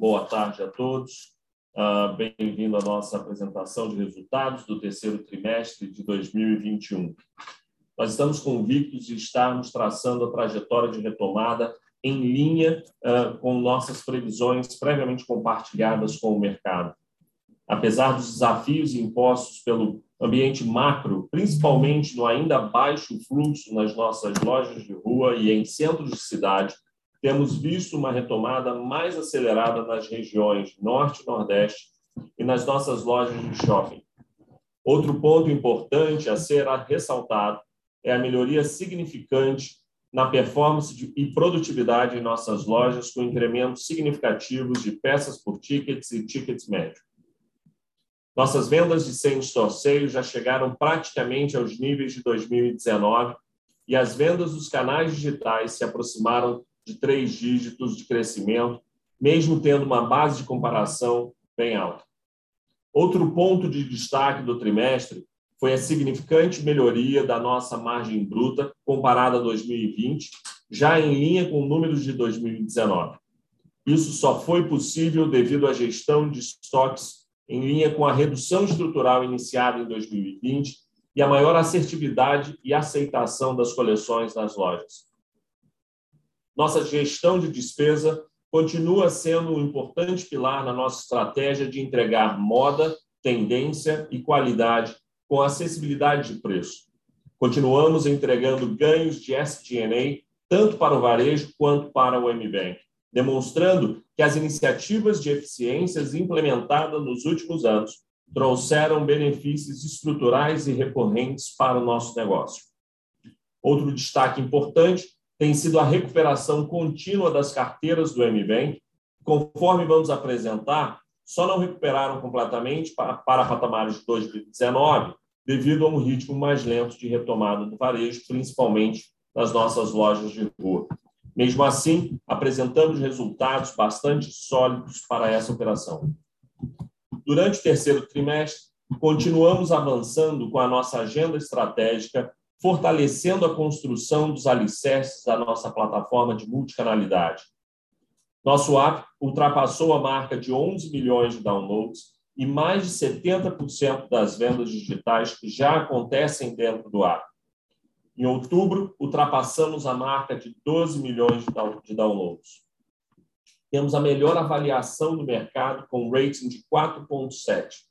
boa tarde a todos. Uh, Bem-vindo à nossa apresentação de resultados do terceiro trimestre de 2021. Nós estamos convictos de estarmos traçando a trajetória de retomada em linha uh, com nossas previsões previamente compartilhadas com o mercado. Apesar dos desafios impostos pelo ambiente macro, principalmente no ainda baixo fluxo nas nossas lojas de rua e em centros de cidade, temos visto uma retomada mais acelerada nas regiões Norte e Nordeste e nas nossas lojas de shopping. Outro ponto importante a ser ressaltado é a melhoria significante na performance de, e produtividade em nossas lojas, com incrementos significativos de peças por tickets e tickets médios. Nossas vendas de same-store sales já chegaram praticamente aos níveis de 2019 e as vendas dos canais digitais se aproximaram de três dígitos de crescimento, mesmo tendo uma base de comparação bem alta. Outro ponto de destaque do trimestre foi a significante melhoria da nossa margem bruta comparada a 2020, já em linha com números de 2019. Isso só foi possível devido à gestão de estoques em linha com a redução estrutural iniciada em 2020 e a maior assertividade e aceitação das coleções nas lojas. Nossa gestão de despesa continua sendo um importante pilar na nossa estratégia de entregar moda, tendência e qualidade com acessibilidade de preço. Continuamos entregando ganhos de SG&A tanto para o varejo quanto para o MBank, demonstrando que as iniciativas de eficiências implementadas nos últimos anos trouxeram benefícios estruturais e recorrentes para o nosso negócio. Outro destaque importante tem sido a recuperação contínua das carteiras do MBank. Conforme vamos apresentar, só não recuperaram completamente para, para patamares de 2019, devido a um ritmo mais lento de retomada do varejo, principalmente nas nossas lojas de rua. Mesmo assim, apresentamos resultados bastante sólidos para essa operação. Durante o terceiro trimestre, continuamos avançando com a nossa agenda estratégica fortalecendo a construção dos alicerces da nossa plataforma de multicanalidade. Nosso app ultrapassou a marca de 11 milhões de downloads e mais de 70% das vendas digitais já acontecem dentro do app. Em outubro, ultrapassamos a marca de 12 milhões de downloads. Temos a melhor avaliação do mercado com um rating de 4.7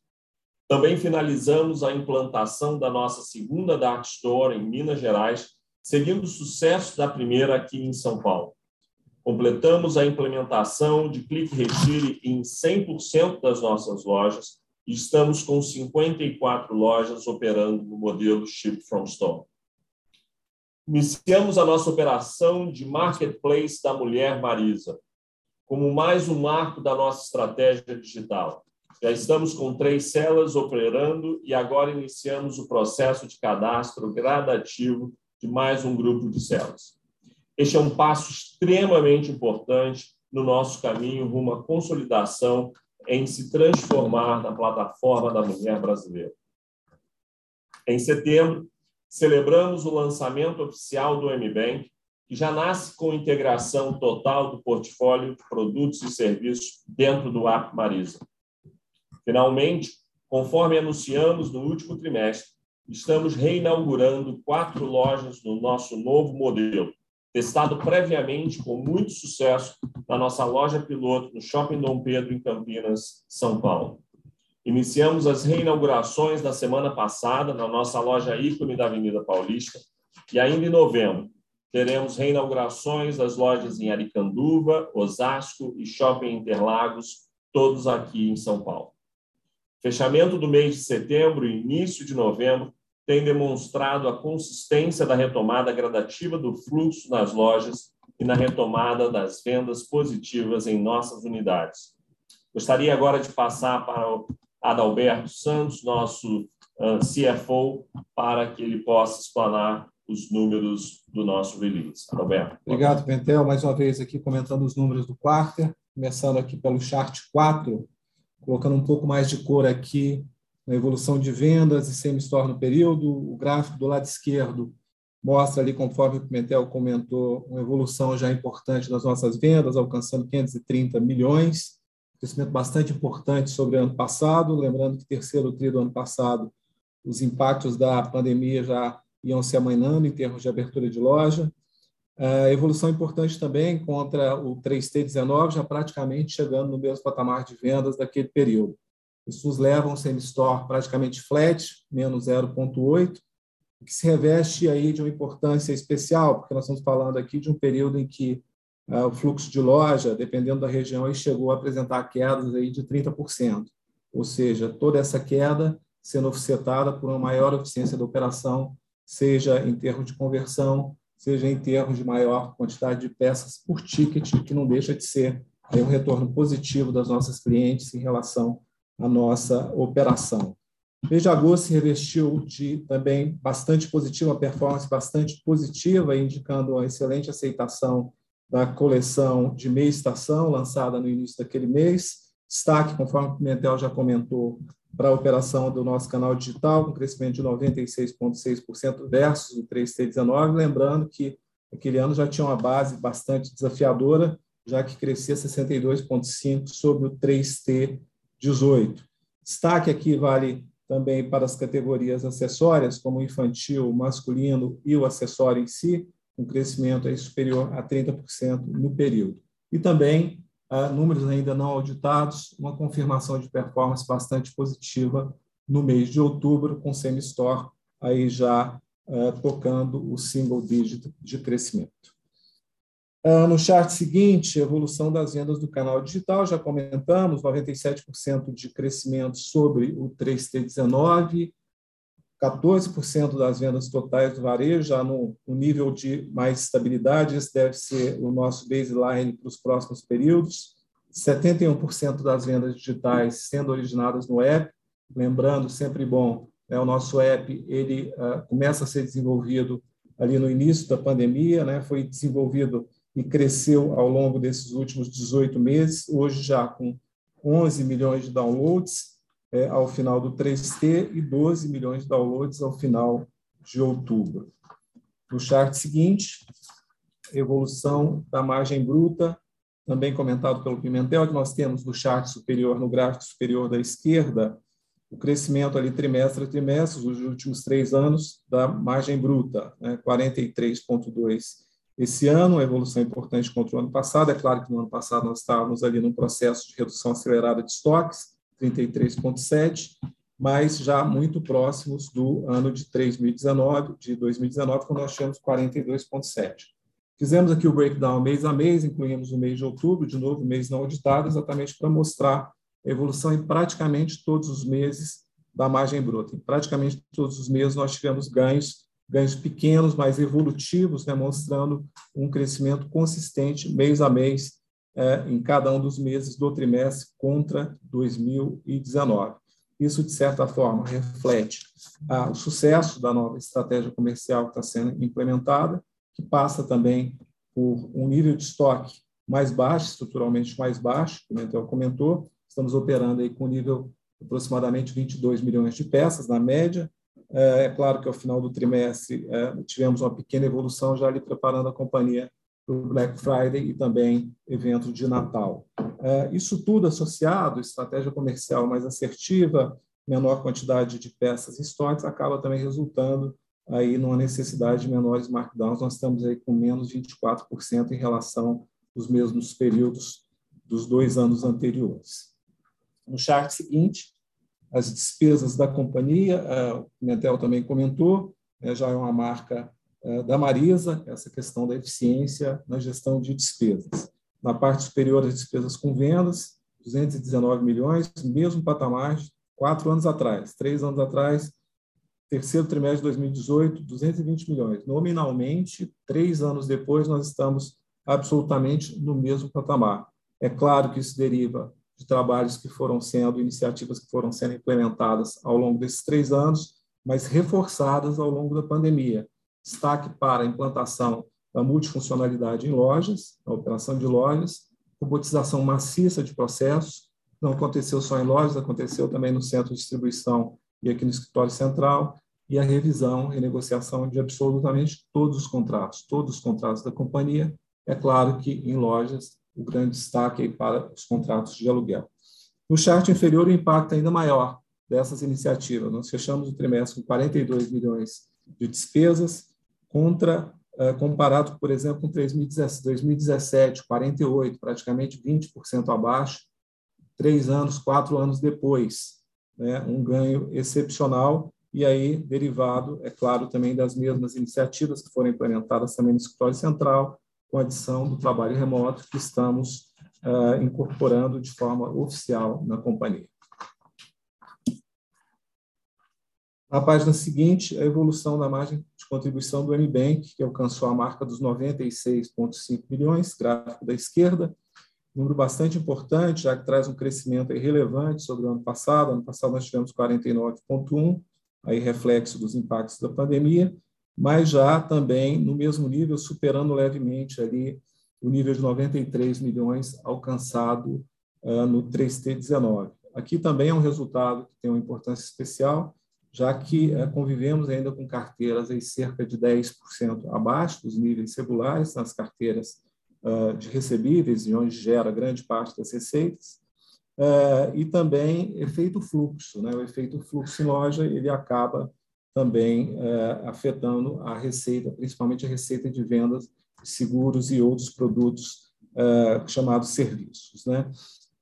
também finalizamos a implantação da nossa segunda Dark Store em Minas Gerais, seguindo o sucesso da primeira aqui em São Paulo. Completamos a implementação de Click Retire em 100% das nossas lojas e estamos com 54 lojas operando no modelo Ship from Store. Iniciamos a nossa operação de Marketplace da Mulher Marisa, como mais um marco da nossa estratégia digital já estamos com três celas operando e agora iniciamos o processo de cadastro gradativo de mais um grupo de celas. Este é um passo extremamente importante no nosso caminho rumo à consolidação em se transformar na plataforma da mulher brasileira. Em setembro, celebramos o lançamento oficial do MBank, que já nasce com integração total do portfólio de produtos e serviços dentro do app Marisa. Finalmente, conforme anunciamos no último trimestre, estamos reinaugurando quatro lojas no nosso novo modelo, testado previamente com muito sucesso na nossa loja piloto no Shopping Dom Pedro, em Campinas, São Paulo. Iniciamos as reinaugurações na semana passada na nossa loja ícone da Avenida Paulista e ainda em novembro teremos reinaugurações das lojas em Aricanduva, Osasco e Shopping Interlagos, todos aqui em São Paulo. Fechamento do mês de setembro e início de novembro tem demonstrado a consistência da retomada gradativa do fluxo nas lojas e na retomada das vendas positivas em nossas unidades. Gostaria agora de passar para o Adalberto Santos, nosso CFO, para que ele possa explanar os números do nosso release. Adalberto. Obrigado, Pentel. Mais uma vez aqui comentando os números do quarto, começando aqui pelo chart 4, colocando um pouco mais de cor aqui na evolução de vendas e semi-store no período. O gráfico do lado esquerdo mostra ali, conforme o Pimentel comentou, uma evolução já importante das nossas vendas, alcançando 530 milhões. crescimento bastante importante sobre o ano passado, lembrando que terceiro tri do ano passado, os impactos da pandemia já iam se amainando em termos de abertura de loja. A evolução importante também contra o 3T19, já praticamente chegando no mesmo patamar de vendas daquele período. Isso nos leva a um semi-store praticamente flat, menos 0,8, que se reveste aí de uma importância especial, porque nós estamos falando aqui de um período em que uh, o fluxo de loja, dependendo da região, aí chegou a apresentar quedas aí de 30%. Ou seja, toda essa queda sendo offsetada por uma maior eficiência da operação, seja em termos de conversão, seja em termos de maior quantidade de peças por ticket, que não deixa de ser um retorno positivo das nossas clientes em relação à nossa operação. Agosto se revestiu de também bastante positiva, performance bastante positiva, indicando uma excelente aceitação da coleção de meia estação, lançada no início daquele mês. Destaque, conforme o Pimentel já comentou, para a operação do nosso canal digital, com crescimento de 96,6% versus o 3T19. Lembrando que aquele ano já tinha uma base bastante desafiadora, já que crescia 62,5% sobre o 3T18. Destaque aqui vale também para as categorias acessórias, como o infantil, masculino e o acessório em si, um crescimento aí superior a 30% no período. E também, números ainda não auditados, uma confirmação de performance bastante positiva no mês de outubro, com Semi-Store aí já uh, tocando o single digit de crescimento. Uh, no chart seguinte, evolução das vendas do canal digital, já comentamos, 97% de crescimento sobre o 3T19, 14% das vendas totais do varejo, já no, no, nível de mais estabilidade, esse deve ser o nosso baseline para os próximos períodos, 71% das vendas digitais sendo originadas no app, lembrando, sempre bom, né, o nosso app ele uh, começa a ser desenvolvido ali no início da pandemia, né, foi desenvolvido e cresceu ao longo desses últimos 18 meses, hoje já com 11 milhões de downloads é, ao final do 3T e 12 milhões de downloads ao final de outubro. No chart seguinte, evolução da margem bruta, também comentado pelo Pimentel, que nós temos no chart superior, no gráfico superior da esquerda, o crescimento ali trimestre a trimestre, os últimos três anos, da margem bruta, né, 43,2 esse ano, uma evolução importante contra o ano passado. É claro que no ano passado nós estávamos ali num processo de redução acelerada de estoques, 33,7, mas já muito próximos do ano de 2019, de 2019, quando nós tínhamos 42,7. Fizemos aqui o breakdown mês a mês, incluímos o mês de outubro, de novo, mês não auditado, exatamente para mostrar a evolução em praticamente todos os meses da margem bruta. Em praticamente todos os meses nós tivemos ganhos ganhos pequenos, mas evolutivos, demonstrando né, um crescimento consistente mês a mês em cada um dos meses do trimestre contra 2019. Isso, de certa forma, reflete ah, o sucesso da nova estratégia comercial que está sendo implementada, que passa também por um nível de estoque mais baixo, estruturalmente mais baixo, como o Mentel comentou, estamos operando aí com nível aproximadamente 22 milhões de peças, na média, é, é claro que ao final do trimestre é, tivemos uma pequena evolução já ali preparando a companhia para o Black Friday e também evento de Natal. É, isso tudo associado, estratégia comercial mais assertiva, menor quantidade de peças em estoques, acaba também resultando aí numa necessidade de menores markdowns. Nós estamos aí com menos 24% em relação aos mesmos períodos dos dois anos anteriores. No chart seguinte, as despesas da companhia, é, o Pimentel também comentou, é, já é uma marca da Marisa, essa questão da eficiência na gestão de despesas. Na parte superior, as despesas com vendas, 219 milhões, mesmo patamar de quatro anos atrás, três anos atrás, terceiro trimestre de 2018, 220 milhões. Nominalmente, três anos depois, nós estamos absolutamente no mesmo patamar. É claro que isso deriva de trabalhos que foram sendo, iniciativas que foram sendo implementadas ao longo desses três anos, mas reforçadas ao longo da pandemia. Destaque para a implantação da multifuncionalidade em lojas, a operação de lojas, robotização maciça de processos, não aconteceu só em lojas, aconteceu também no centro de distribuição e aqui no escritório central, e a revisão, renegociação de absolutamente todos os contratos, todos os contratos da companhia. É claro que em lojas o grande destaque para os contratos de aluguel. No chart inferior, o impacto é ainda maior dessas iniciativas. Nós fechamos o trimestre com 42 milhões de despesas, contra, eh, comparado, por exemplo, com 2017, 48, praticamente 20% abaixo, três anos, quatro anos depois. Né? Um ganho excepcional e aí derivado, é claro, também das mesmas iniciativas que foram implementadas também no escritório central, com adição do trabalho remoto que estamos uh, incorporando de forma oficial na companhia. Na página seguinte, a evolução da margem de contribuição do MBank, que alcançou a marca dos 96,5 milhões, gráfico da esquerda, número bastante importante, já que traz um crescimento relevante sobre o ano passado. Ano passado nós tivemos 49,1, aí reflexo dos impactos da pandemia, mas já também no mesmo nível, superando levemente ali o nível de 93 milhões alcançado uh, no 3T19. Aqui também é um resultado que tem uma importância especial, já que uh, convivemos ainda com carteiras aí cerca de 10% abaixo dos níveis regulares nas carteiras uh, de recebíveis, e onde gera grande parte das receitas, e também efeito fluxo. Né? O efeito fluxo em loja ele acaba também afetando a receita, principalmente a receita de vendas seguros e outros produtos chamados serviços. Né?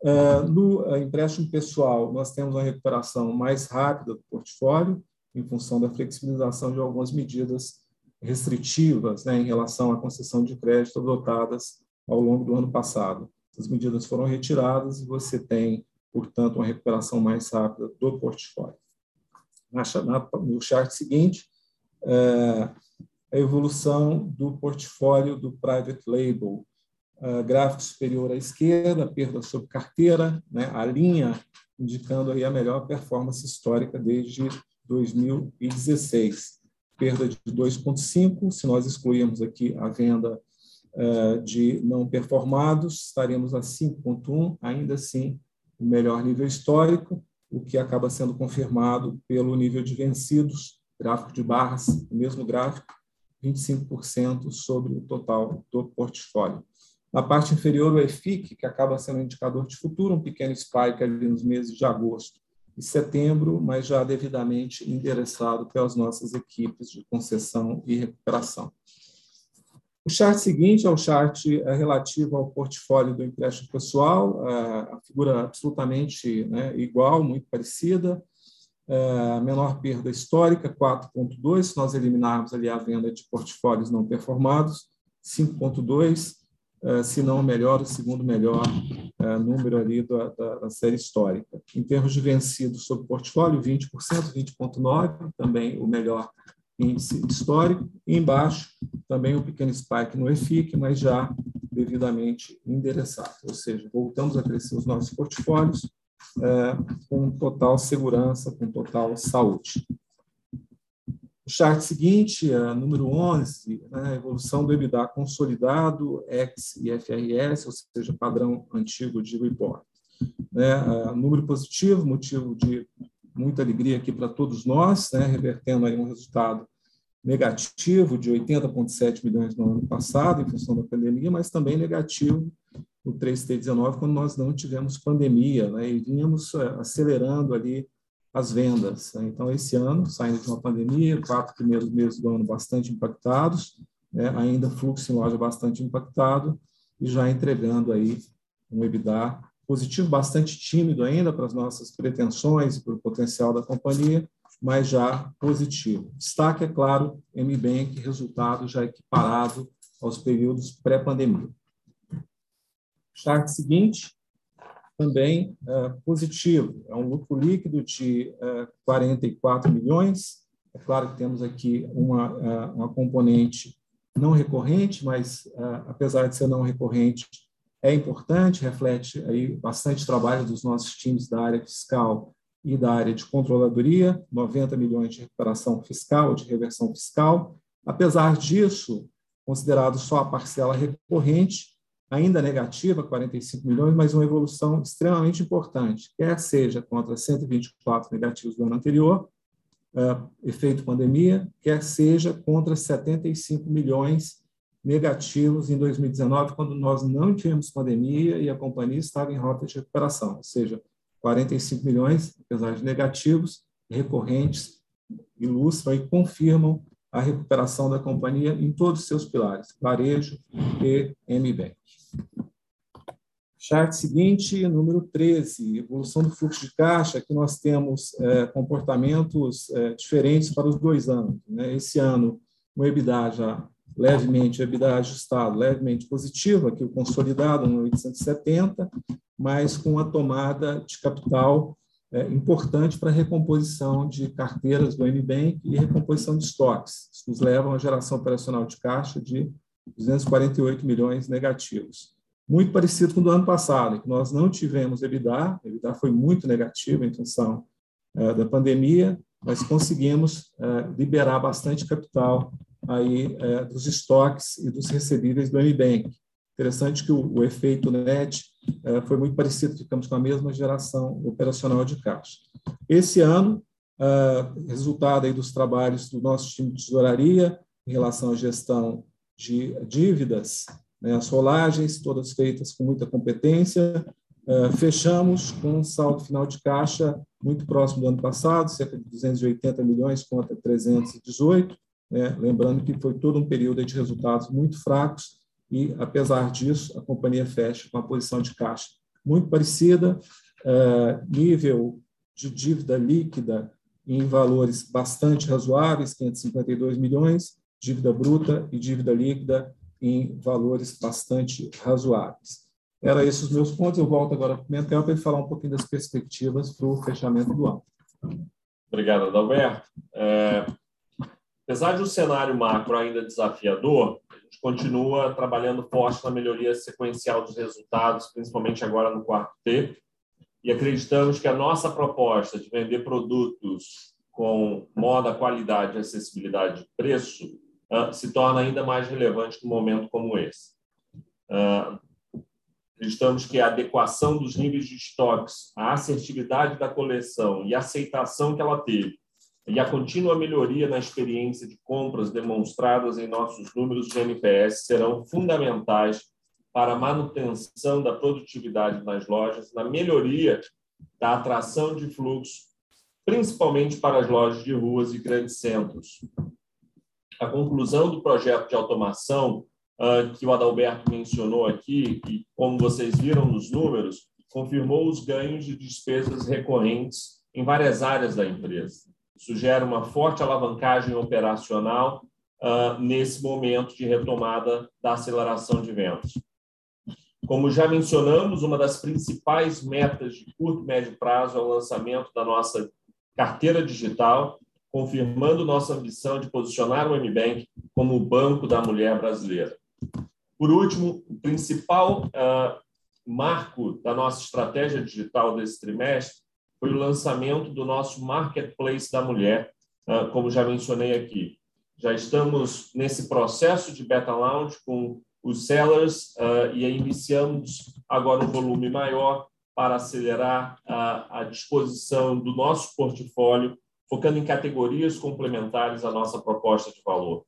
É, no empréstimo pessoal, nós temos uma recuperação mais rápida do portfólio, em função da flexibilização de algumas medidas restritivas né, em relação à concessão de crédito adotadas ao longo do ano passado. As medidas foram retiradas e você tem, portanto, uma recuperação mais rápida do portfólio no chart seguinte, é, a evolução do portfólio do private label, é, gráfico superior à esquerda, perda sobre carteira, né, a linha indicando aí a melhor performance histórica desde 2016. Perda de 2,5, se nós excluirmos aqui a venda é, de não performados, estaremos a 5,1, ainda assim o melhor nível histórico o que acaba sendo confirmado pelo nível de vencidos, gráfico de barras, o mesmo gráfico, 25% sobre o total do portfólio. Na parte inferior, o EFIC, que acaba sendo um indicador de futuro, um pequeno spike ali nos meses de agosto e setembro, mas já devidamente endereçado pelas nossas equipes de concessão e recuperação. O chart seguinte é o chart é, relativo ao portfólio do empréstimo pessoal, é, a figura absolutamente né, igual, muito parecida, é, menor perda histórica, 4,2, se nós eliminarmos ali a venda de portfólios não performados, 5,2, se não o melhor, o segundo melhor número ali da, da, da, série histórica. Em termos de vencidos sobre portfólio, 20%, 20,9%, também o melhor índice histórico, e embaixo também um pequeno spike no EFIC, mas já devidamente endereçado, ou seja, voltamos a crescer os nossos portfólios é, com total segurança, com total saúde. O chart seguinte, é, número 11, né, evolução do EBITDA consolidado, ex-IFRS, ou seja, padrão antigo de report. Né, é, número positivo, motivo de muita alegria aqui para todos nós, né, revertendo aí um resultado negativo de 80,7 milhões no ano passado, em função da pandemia, mas também negativo no 3T19, quando nós não tivemos pandemia, né, e vínhamos é, acelerando ali as vendas. Né. Então, esse ano, saindo de uma pandemia, quatro primeiros meses do ano bastante impactados, né, ainda fluxo em loja bastante impactado, e já entregando aí um EBITDA positivo, bastante tímido ainda para as nossas pretensões e para o potencial da companhia, mas já positivo. Destaque, é claro, MBank, resultado já equiparado aos períodos pré-pandemia. Chart seguinte, também é, positivo, é um lucro líquido de é, 44 milhões. É claro que temos aqui uma, é, uma componente não recorrente, mas é, apesar de ser não recorrente, é importante, reflete aí bastante trabalho dos nossos times da área fiscal e da área de controladoria, 90 milhões de recuperação fiscal, de reversão fiscal. Apesar disso, considerado só a parcela recorrente, ainda negativa, 45 milhões, mas uma evolução extremamente importante, quer seja contra 124 negativos do ano anterior, uh, efeito pandemia, quer seja contra 75 milhões negativos em 2019, quando nós não tínhamos pandemia e a companhia estava em rota de recuperação, ou seja, 45 milhões, apesar de negativos, recorrentes, ilustram e confirmam a recuperação da companhia em todos os seus pilares, varejo e MBank. Chart seguinte, número 13, evolução do fluxo de caixa, que nós temos é, comportamentos é, diferentes para os dois anos. Né? Esse ano, o EBITDA já levemente, o EBITDA ajustado, levemente positivo, aqui o consolidado no 870, mas com a tomada de capital é, importante para a recomposição de carteiras do MBank e recomposição de estoques. Isso nos leva a uma geração operacional de caixa de 248 milhões negativos muito parecido com o do ano passado, que nós não tivemos EBITDA, EBITDA foi muito negativo em função é, da pandemia, mas conseguimos é, liberar bastante capital aí é, dos estoques e dos recebíveis do MBank. Interessante que o, o efeito net é, foi muito parecido, ficamos com a mesma geração operacional de caixa. Esse ano, é, resultado aí dos trabalhos do nosso time de tesouraria em relação à gestão de dívidas, né, as rolagens, todas feitas com muita competência. Uh, fechamos com um saldo final de caixa muito próximo do ano passado, cerca de 280 milhões contra 318, né, lembrando que foi todo um período de resultados muito fracos e, apesar disso, a companhia fecha com uma posição de caixa muito parecida, uh, nível de dívida líquida em valores bastante razoáveis, 552 milhões, dívida bruta e dívida líquida em valores bastante razoáveis. Era esses os meus pontos. Eu volto agora para o Pimentel para ele falar um pouquinho das perspectivas para o fechamento do ano. Obrigado, Adalberto. É, apesar de o um cenário macro ainda desafiador, a gente continua trabalhando forte na melhoria sequencial dos resultados, principalmente agora no quarto T, e acreditamos que a nossa proposta de vender produtos com moda, qualidade e acessibilidade de preço uh, se torna ainda mais relevante num momento como esse. Uh, acreditamos que a adequação dos níveis de estoques, a assertividade da coleção e a aceitação que ela teve, e a contínua melhoria na experiência de compras demonstradas em nossos números de NPS serão fundamentais para a manutenção da produtividade nas lojas, na melhoria da atração de fluxo, principalmente para as lojas de ruas e grandes centros, a conclusão do projeto de automação uh, que o Adalberto mencionou aqui, e como vocês viram nos números, confirmou os ganhos de despesas recorrentes em várias áreas da empresa. Isso gera uma forte alavancagem operacional uh, nesse momento de retomada da aceleração de vendas. Como já mencionamos, uma das principais metas de curto e médio prazo é o lançamento da nossa carteira digital, confirmando nossa ambição de posicionar o MBank como o banco da mulher brasileira. Por último, o principal uh, marco da nossa estratégia digital desse trimestre foi o lançamento do nosso Marketplace da Mulher, uh, como já mencionei aqui. Já estamos nesse processo de beta launch com os sellers uh, e iniciamos agora um volume maior para acelerar a, a disposição do nosso portfólio focando em categorias complementares à nossa proposta de valor.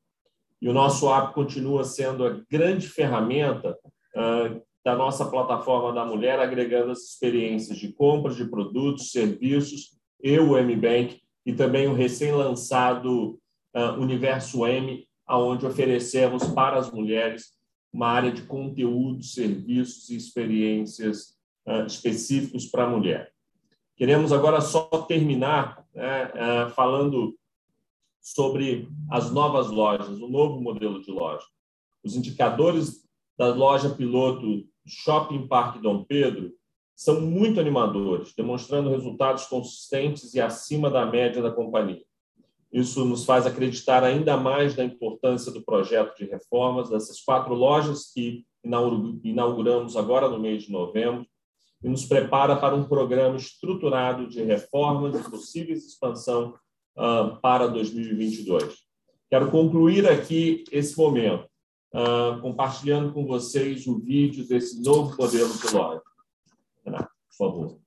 E o nosso app continua sendo a grande ferramenta uh, da nossa plataforma da mulher, agregando as experiências de compras de produtos, serviços e o MBank, e também o recém-lançado uh, Universo M, aonde oferecemos para as mulheres uma área de conteúdo, serviços e experiências uh, específicos para a mulher. Queremos agora só terminar né, é, falando sobre as novas lojas, o novo modelo de loja. Os indicadores da loja piloto Shopping Parque Dom Pedro são muito animadores, demonstrando resultados consistentes e acima da média da companhia. Isso nos faz acreditar ainda mais na importância do projeto de reformas dessas quatro lojas que inauguramos agora no mês de novembro e nos prepara para um programa estruturado de reformas e possíveis expansão uh, para 2022. Quero concluir aqui esse momento, uh, compartilhando com vocês o vídeo desse novo modelo de loja. Renato, por favor.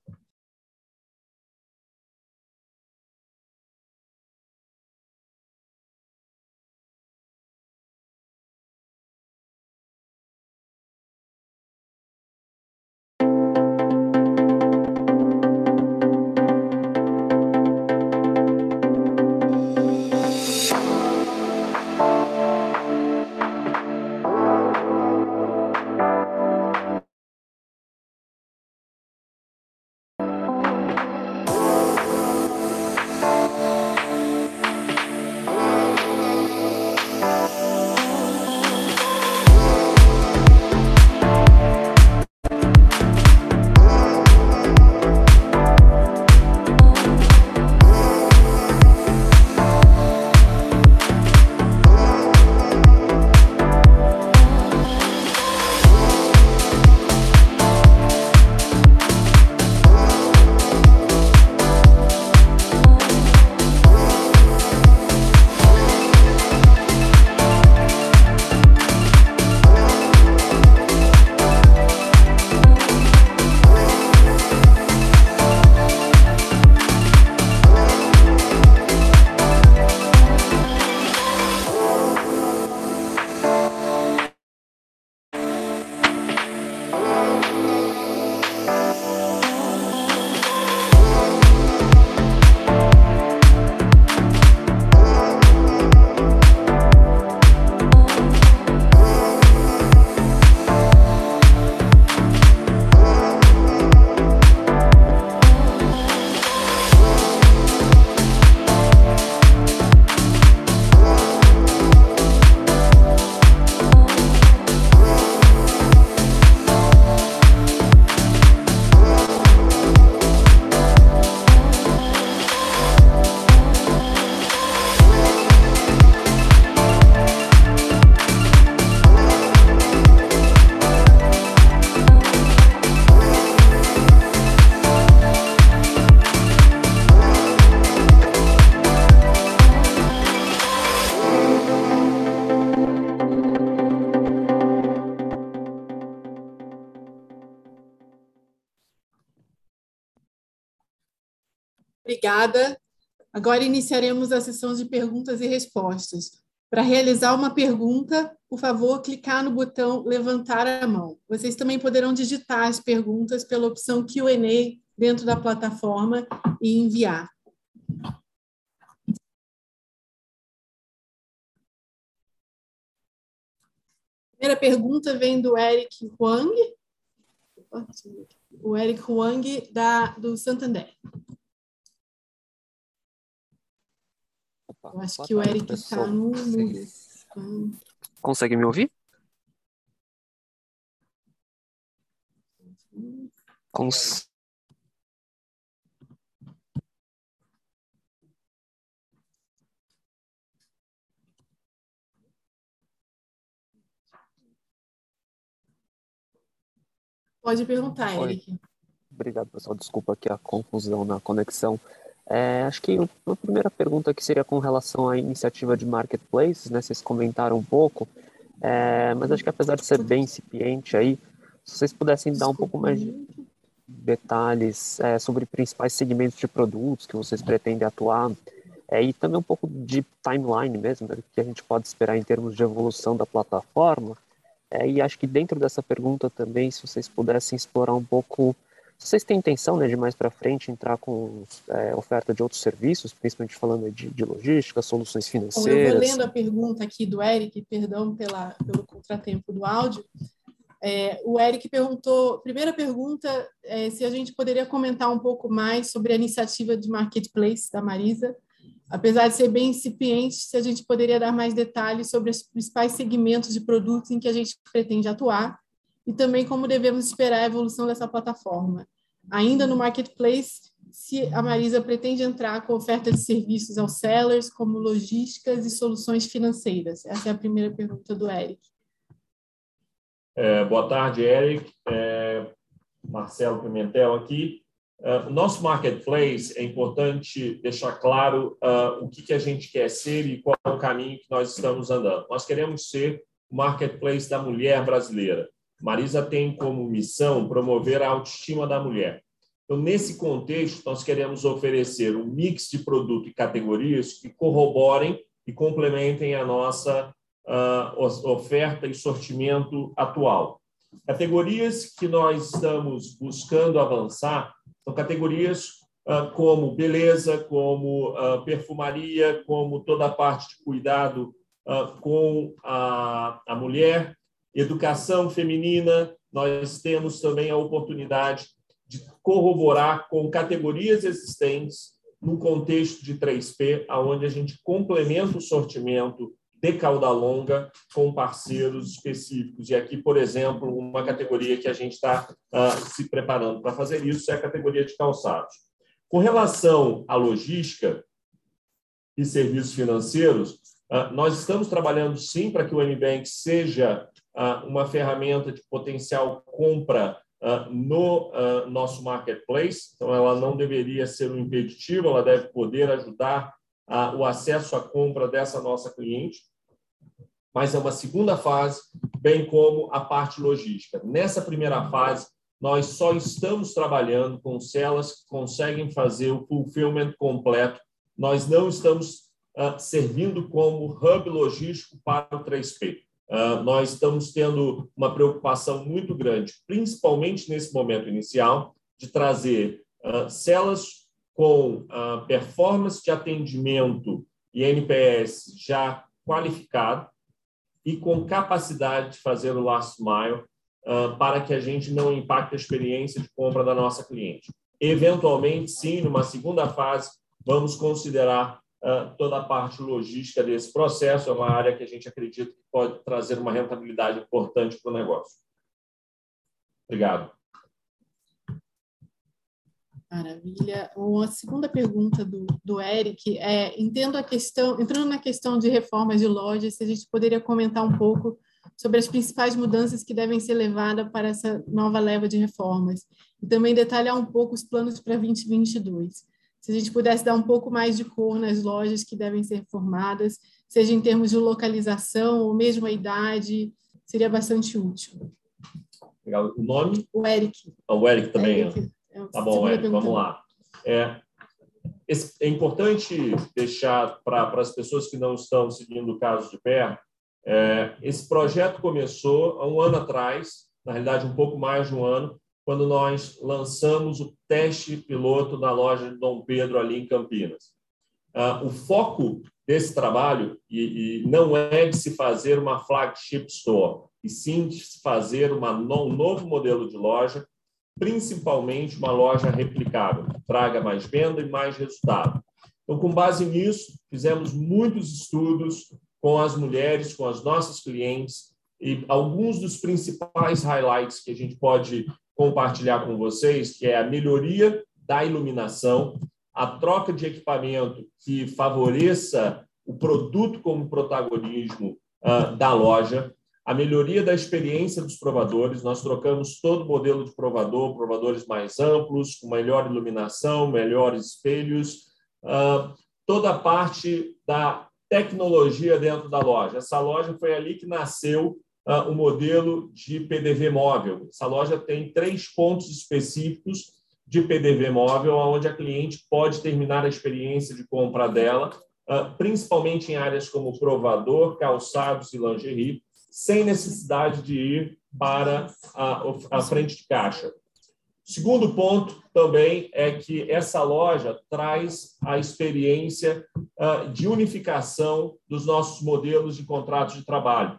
Obrigada. Agora iniciaremos a sessão de perguntas e respostas. Para realizar uma pergunta, por favor, clicar no botão levantar a mão. Vocês também poderão digitar as perguntas pela opção Q&A dentro da plataforma e enviar. primeira pergunta vem do Eric Huang. O Eric Huang, da, do Santander. Eu acho Boa que tarde, o Eric está no Consegue me ouvir? Cons Pode perguntar, Oi. Eric. Obrigado, pessoal. Desculpa aqui a confusão na conexão. É, acho que a primeira pergunta que seria com relação à iniciativa de marketplaces, né? Vocês comentaram um pouco, é, mas acho que apesar de ser bem incipiente aí, se vocês pudessem dar um pouco mais de detalhes é, sobre principais segmentos de produtos que vocês pretendem atuar, é, e também um pouco de timeline mesmo, né, que a gente pode esperar em termos de evolução da plataforma, é, e acho que dentro dessa pergunta também, se vocês pudessem explorar um pouco, vocês têm intenção né, de mais para frente entrar com é, oferta de outros serviços, principalmente falando de, de logística, soluções financeiras. eu vou lendo a pergunta aqui do Eric, perdão pela, pelo contratempo do áudio. É, o Eric perguntou, primeira pergunta, é, se a gente poderia comentar um pouco mais sobre a iniciativa de marketplace da Marisa, Apesar de ser bem incipiente, se a gente poderia dar mais detalhes sobre os principais segmentos de produtos em que a gente pretende atuar e também como devemos esperar a evolução dessa plataforma. Ainda no marketplace, se a Marisa pretende entrar com oferta de serviços aos sellers, como logísticas e soluções financeiras. Essa é a primeira pergunta do Eric. É, boa tarde, Eric. É, Marcelo Pimentel aqui. Uh, nosso marketplace é importante deixar claro uh, o que, que a gente quer ser e qual é o caminho que nós estamos andando. Nós queremos ser o marketplace da mulher brasileira. Marisa tem como missão promover a autoestima da mulher. Então, nesse contexto, nós queremos oferecer um mix de produto e categorias que corroborem e complementem a nossa uh, oferta e sortimento atual. Categorias que nós estamos buscando avançar são categorias uh, como beleza, como uh, perfumaria, como toda a parte de cuidado com a, a mulher, educação feminina. Nós temos também a oportunidade de corroborar com categorias existentes no contexto de 3P, aonde a gente complementa o sortimento de cauda longa com parceiros específicos. E aqui, por exemplo, uma categoria que a gente está uh, se preparando para fazer isso é a categoria de calçados. Com relação à logística e serviços financeiros, uh, nós estamos trabalhando sim para que o MBank seja uma ferramenta de potencial compra no nosso marketplace. Então, ela não deveria ser um impeditivo, ela deve poder ajudar o acesso à compra dessa nossa cliente mas é uma segunda fase, bem como a parte logística. Nessa primeira fase, nós só estamos trabalhando com celas que conseguem fazer o fulfillment completo. Nós não estamos servindo como hub logístico para o 3P. Uh, ah, nós estamos tendo uma preocupação muito grande, principalmente nesse momento inicial, de trazer uh, celas com performance de atendimento e NPS já qualificado, e com capacidade de fazer o last mile uh, para que a gente não impacte a experiência de compra da nossa cliente. Eventualmente, sim, numa segunda fase, vamos considerar uh, toda a parte logística desse processo, é uma área que a gente acredita que pode trazer uma rentabilidade importante para o negócio. Obrigado. Maravilha. Uma segunda pergunta do, do Eric é, entendo a questão, entrando na questão de reformas de lojas, se a gente poderia comentar um pouco sobre as principais mudanças que devem ser levadas para essa nova leva de reformas e também detalhar um pouco os planos para 2022. Se a gente pudesse dar um pouco mais de cor nas lojas que devem ser reformadas, seja em termos de localização ou mesmo a idade, seria bastante útil. Legal. O nome? O Eric. Ah, o Eric também. Eric. É tá bom, Eric, vamos lá. É, é importante deixar para as pessoas que não estão seguindo o caso de perto, é, esse projeto começou há um ano atrás, na realidade um pouco mais de um ano, quando nós lançamos o teste piloto na loja de Dom Pedro ali em Campinas. Uh, o foco desse trabalho e, e, não é de se fazer uma flagship store, e sim de se fazer uma, um novo modelo de loja, principalmente uma loja replicável, que traga mais venda e mais resultado. Então, com base nisso, fizemos muitos estudos com as mulheres, com as nossas clientes, e alguns dos principais highlights que a gente pode compartilhar com vocês, que é a melhoria da iluminação, a troca de equipamento que favoreça o produto como protagonismo uh, da loja, a melhoria da experiência dos provadores. Nós trocamos todo o modelo de provador, provadores mais amplos, com melhor iluminação, melhores espelhos, uh, toda a parte da tecnologia dentro da loja. Essa loja foi ali que nasceu uh, o modelo de PDV móvel. Essa loja tem três pontos específicos de PDV móvel, onde a cliente pode terminar a experiência de compra dela, uh, principalmente em áreas como provador, calçados e lingerie, sem necessidade de ir para a, a frente de caixa. Segundo ponto também é que essa loja traz a experiência uh, de unificação dos nossos modelos de contratos de trabalho.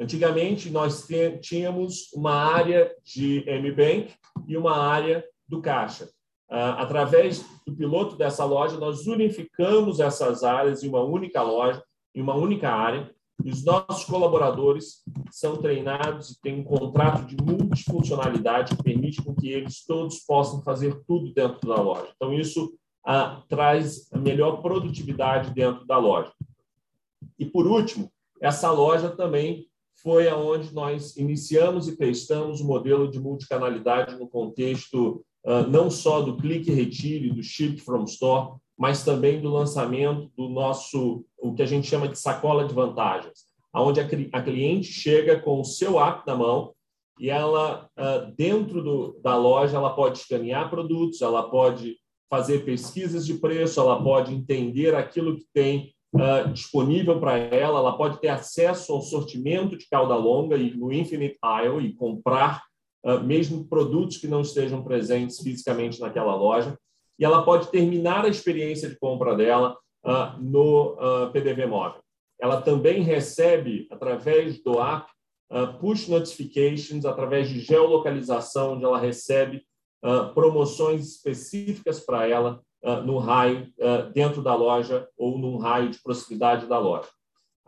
Antigamente, nós tínhamos uma área de MBank e uma área do caixa. Ah, através do piloto dessa loja, nós unificamos essas áreas em uma única loja, em uma única área, e os nossos colaboradores são treinados e têm um contrato de multifuncionalidade que permite com que eles todos possam fazer tudo dentro da loja. Então, isso ah, traz a melhor produtividade dentro da loja. E, por último, essa loja também foi aonde nós iniciamos e testamos o modelo de multicanalidade no contexto ah, não só do clique retire, do ship from store, mas também do lançamento do nosso, o que a gente chama de sacola de vantagens, aonde a, cliente chega com o seu app na mão e ela, ah, dentro do, da loja, ela pode escanear produtos, ela pode fazer pesquisas de preço, ela pode entender aquilo que tem uh, disponível para ela, ela pode ter acesso ao sortimento de cauda longa e no Infinite Aisle e comprar ah, mesmo produtos que não estejam presentes fisicamente naquela loja, e ela pode terminar a experiência de compra dela uh, no uh, PDV móvel. Ela também recebe, através do app, push notifications, através de geolocalização, onde ela recebe promoções específicas para ela no raio dentro da loja ou num raio de proximidade da loja.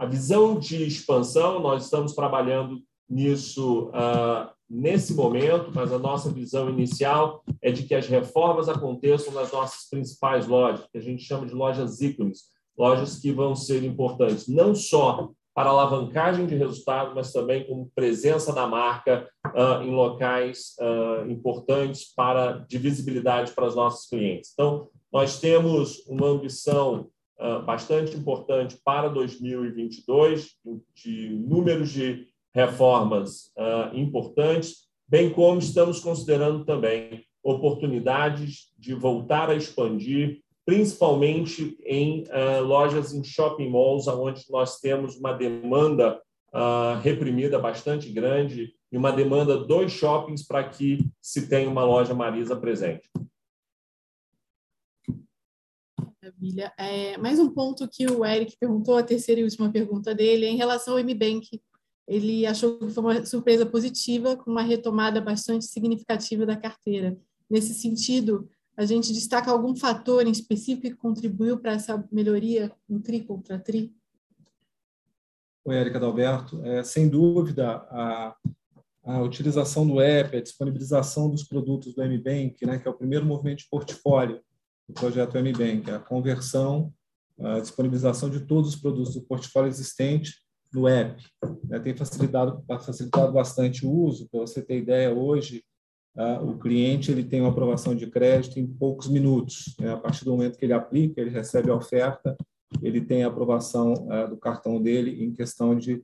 A visão de expansão, nós estamos trabalhando nisso uh, nesse momento, mas a nossa visão inicial é de que as reformas aconteçam nas nossas principais lojas, que a gente chama de lojas ícones, lojas que vão ser importantes, não só para alavancagem de resultado, mas também como presença da marca uh, em locais uh, importantes para de visibilidade para os nossos clientes. Então, nós temos uma ambição uh, bastante importante para 2022 de números de reformas uh, importantes, bem como estamos considerando também oportunidades de voltar a expandir, principalmente em uh, lojas em shopping malls, onde nós temos uma demanda reprimida bastante grande e uma demanda dos shoppings para que se tenha uma loja Marisa presente. Maravilha. É, mais um ponto que o Eric perguntou, a terceira e última pergunta dele, é em relação ao MBank ele achou que foi uma surpresa positiva, com uma retomada bastante significativa da carteira. Nesse sentido, a gente destaca algum fator em específico que contribuiu para essa melhoria um TRI contra TRI? Oi, Érica Adalberto. É, sem dúvida, a, a utilização do app, a disponibilização dos produtos do MBank, né, que é o primeiro movimento de portfólio do projeto MBank, a conversão, a disponibilização de todos os produtos do portfólio existente no app. Né? Tem facilitado, facilitado bastante o uso. Para você ter ideia, hoje o cliente ele tem uma aprovação de crédito em poucos minutos. Né? A partir do momento que ele aplica, ele recebe a oferta, ele tem a aprovação do cartão dele em questão de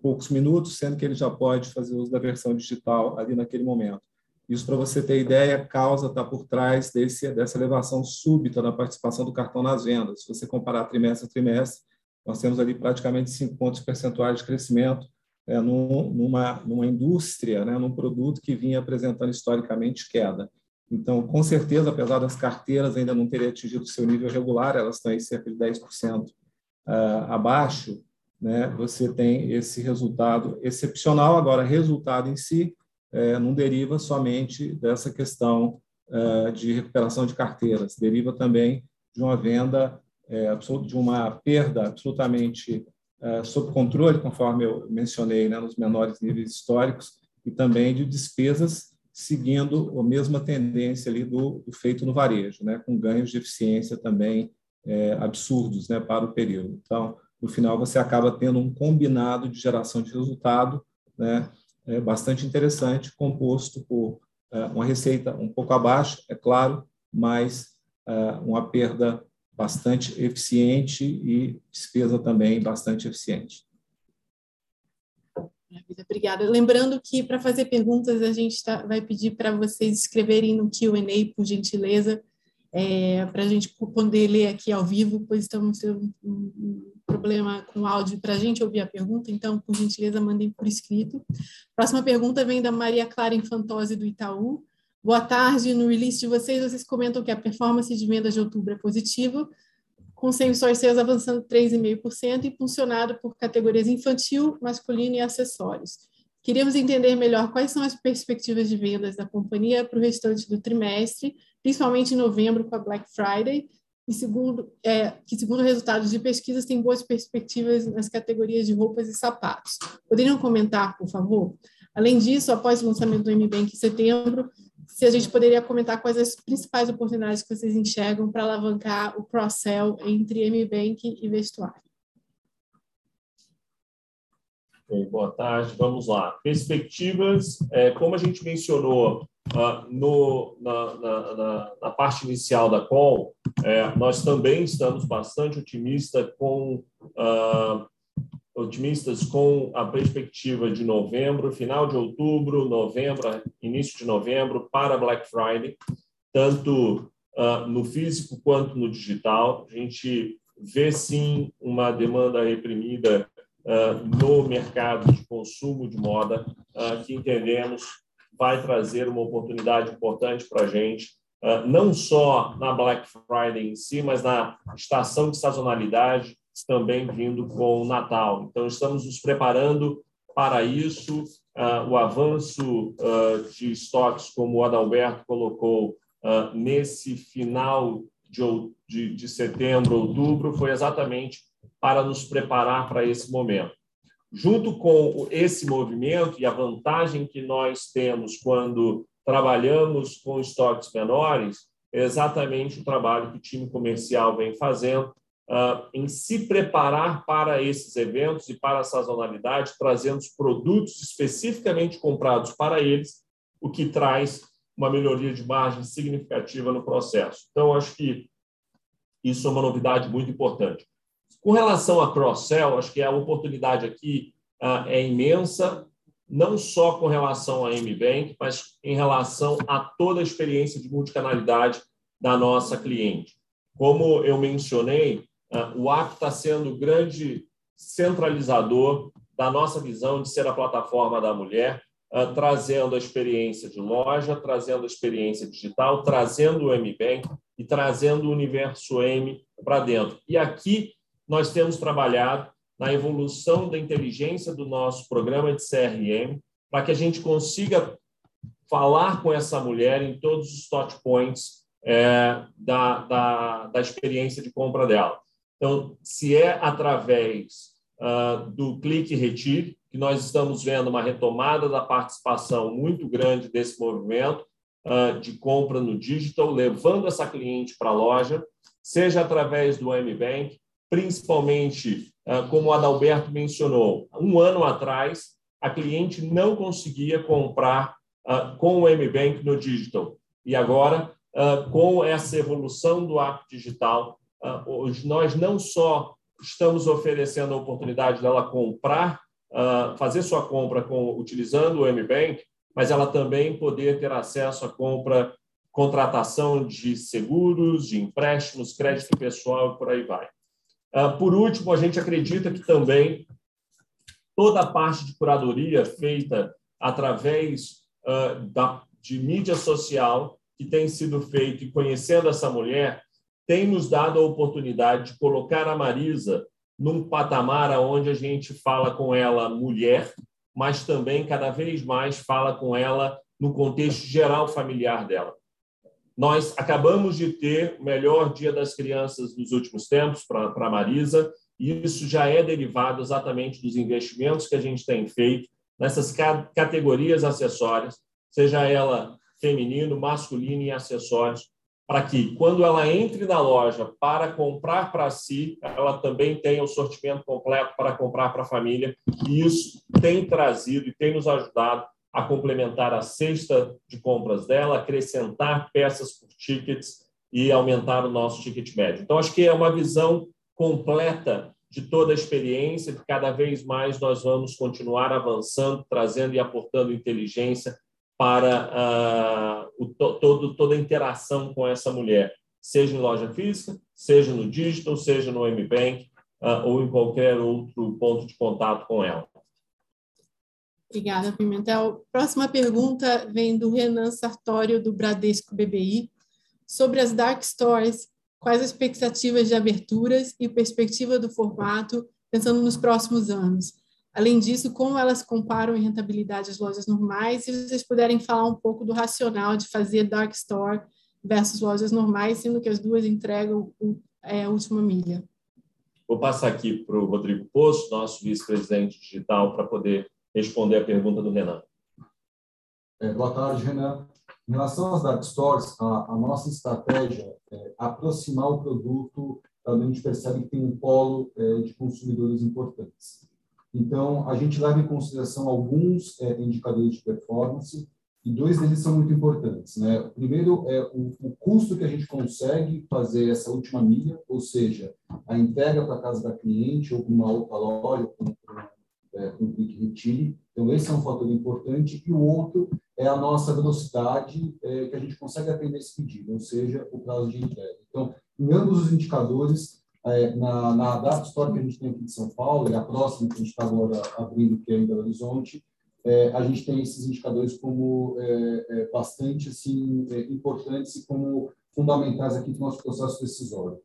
poucos minutos, sendo que ele já pode fazer uso da versão digital ali naquele momento. Isso, para você ter ideia, causa está por trás desse, dessa elevação súbita na participação do cartão nas vendas. Se você comparar trimestre a trimestre, nós temos ali praticamente 5 pontos percentuais de crescimento é, num, numa, numa indústria, né, num produto que vinha apresentando historicamente queda. Então, com certeza, apesar das carteiras ainda não terem atingido seu nível regular, elas estão em cerca de 10% uh, ah, abaixo, né, você tem esse resultado excepcional. Agora, resultado em si é, não deriva somente dessa questão uh, de recuperação de carteiras, deriva também de uma venda, é, de uma perda absolutamente uh, sob controle, conforme eu mencionei, né, nos menores níveis históricos, e também de despesas seguindo a mesma tendência ali do, do feito no varejo, né, com ganhos de eficiência também é, absurdos né, para o período. Então, no final, você acaba tendo um combinado de geração de resultado né, é, bastante interessante, composto por é, uma receita um pouco abaixo, é claro, mas é, uma perda bastante eficiente e despesa também bastante eficiente. Obrigada. Lembrando que para fazer perguntas a gente tá, vai pedir para vocês escreverem no Q&A, por gentileza, é, para a gente poder ler aqui ao vivo, pois estamos tendo um, problema com o áudio para a gente ouvir a pergunta, então, por gentileza, mandem por escrito. Próxima pergunta vem da Maria Clara Infantose, do Itaú. Boa tarde, no release de vocês, vocês comentam que a performance de vendas de outubro é positiva, com same-store sales avançando 3,5%, impulsionado por categorias infantil, masculino e acessórios. Queríamos entender melhor quais são as perspectivas de vendas da companhia para o restante do trimestre, principalmente em novembro com a Black Friday, e segundo, é, que segundo resultados de pesquisas tem boas perspectivas nas categorias de roupas e sapatos. Poderiam comentar, por favor? Além disso, após o lançamento do MBank em setembro, se a gente poderia comentar quais as principais oportunidades que vocês enxergam para alavancar o cross-sell entre MBank e vestuário. Okay, boa tarde, vamos lá. Perspectivas, é, como a gente mencionou uh, no, na, na, na, na, parte inicial da call, é, nós também estamos bastante otimistas com uh, otimistas com a perspectiva de novembro, final de outubro, novembro, início de novembro, para Black Friday, tanto uh, no físico quanto no digital. A gente vê sim uma demanda reprimida no mercado de consumo de moda, uh, que entendemos vai trazer uma oportunidade importante para a gente, não só na Black Friday em si, mas na estação de sazonalidade, também vindo com o Natal. Então, estamos nos preparando para isso. O avanço de estoques, como o Adalberto colocou, nesse final de setembro, outubro, foi exatamente para nos preparar para esse momento. Junto com esse movimento e a vantagem que nós temos quando trabalhamos com estoques menores, é exatamente o trabalho que o time comercial vem fazendo uh, em se preparar para esses eventos e para a sazonalidade, trazendo os produtos especificamente comprados para eles, o que traz uma melhoria de margem significativa no processo. Então, acho que isso é uma novidade muito importante. Com relação a cross-sell, acho que a oportunidade aqui uh, é imensa, não só com relação a MBank, mas em relação a toda a experiência de multicanalidade da nossa cliente. Como eu mencionei, ah, o app está sendo o grande centralizador da nossa visão de ser a plataforma da mulher, ah, trazendo a experiência de loja, trazendo a experiência digital, trazendo o MBank e trazendo o universo M para dentro. E aqui nós temos trabalhado na evolução da inteligência do nosso programa de CRM para que a gente consiga falar com essa mulher em todos os touch points é, da, da, da experiência de compra dela. Então, se é através uh, do clique retire, que nós estamos vendo uma retomada da participação muito grande desse movimento uh, de compra no digital, levando essa cliente para a loja, seja através do MBank, principalmente, uh, como o Adalberto mencionou, um ano atrás, a cliente não conseguia comprar com o MBank no digital. E agora, com essa evolução do app digital, ah, nós não só estamos oferecendo a oportunidade dela comprar, ah, fazer sua compra com, utilizando o MBank, mas ela também poder ter acesso à compra, contratação de seguros, de empréstimos, crédito pessoal e por aí vai. Ah, por último, a gente acredita que também toda a parte de curadoria feita através uh, da, de mídia social que tem sido feito e conhecendo essa mulher tem nos dado a oportunidade de colocar a Marisa num patamar onde a gente fala com ela mulher, mas também cada vez mais fala com ela no contexto geral familiar dela. Nós acabamos de ter o melhor Dia das Crianças nos últimos tempos para a Marisa, e isso já é derivado exatamente dos investimentos que a gente tem feito nessas categorias acessórias, seja ela feminino, masculino e acessórios, para que, quando ela entre na loja para comprar para si, ela também tenha o sortimento completo para comprar para a família. E isso tem trazido e tem nos ajudado a complementar a cesta de compras dela, acrescentar peças por tickets e aumentar o nosso ticket médio. Então, acho que é uma visão completa de toda a experiência, que cada vez mais nós vamos continuar avançando, trazendo e aportando inteligência para uh, o, todo, toda a interação com essa mulher, seja em loja física, seja no digital, seja no MBank uh, ou em qualquer outro ponto de contato com ela. Obrigada, Pimentel. Próxima pergunta vem do Renan Sartório, do Bradesco BBI, sobre as dark stores Quais as expectativas de aberturas e perspectiva do formato, pensando nos próximos anos? Além disso, como elas comparam em rentabilidade as lojas normais? Se vocês puderem falar um pouco do racional de fazer dark store versus lojas normais, sendo que as duas entregam é, a última milha. Vou passar aqui para o Rodrigo Poço, nosso vice-presidente digital, para poder responder a pergunta do Renan. É, boa tarde, Renan. Em relação às dark stores, a, a nossa estratégia é aproximar o produto onde a gente percebe que tem um polo é, de consumidores importantes. Então, a gente leva em consideração alguns é, indicadores de performance e dois deles são muito importantes. Né? O primeiro é o, o custo que a gente consegue fazer essa última milha, ou seja, a entrega para a casa da cliente ou para uma outra loja, com, é, com clique retire. Então, esse é um fator importante. E o outro é a nossa velocidade é, que a gente consegue atender esse pedido, ou seja, o prazo de entrega. Então, em ambos os indicadores, é, na, na Data Store que a gente tem aqui de São Paulo, e a próxima que a gente está agora abrindo, que é em Belo Horizonte, é, a gente tem esses indicadores como é, é, bastante assim, importantes e como fundamentais aqui para o nosso processo decisório.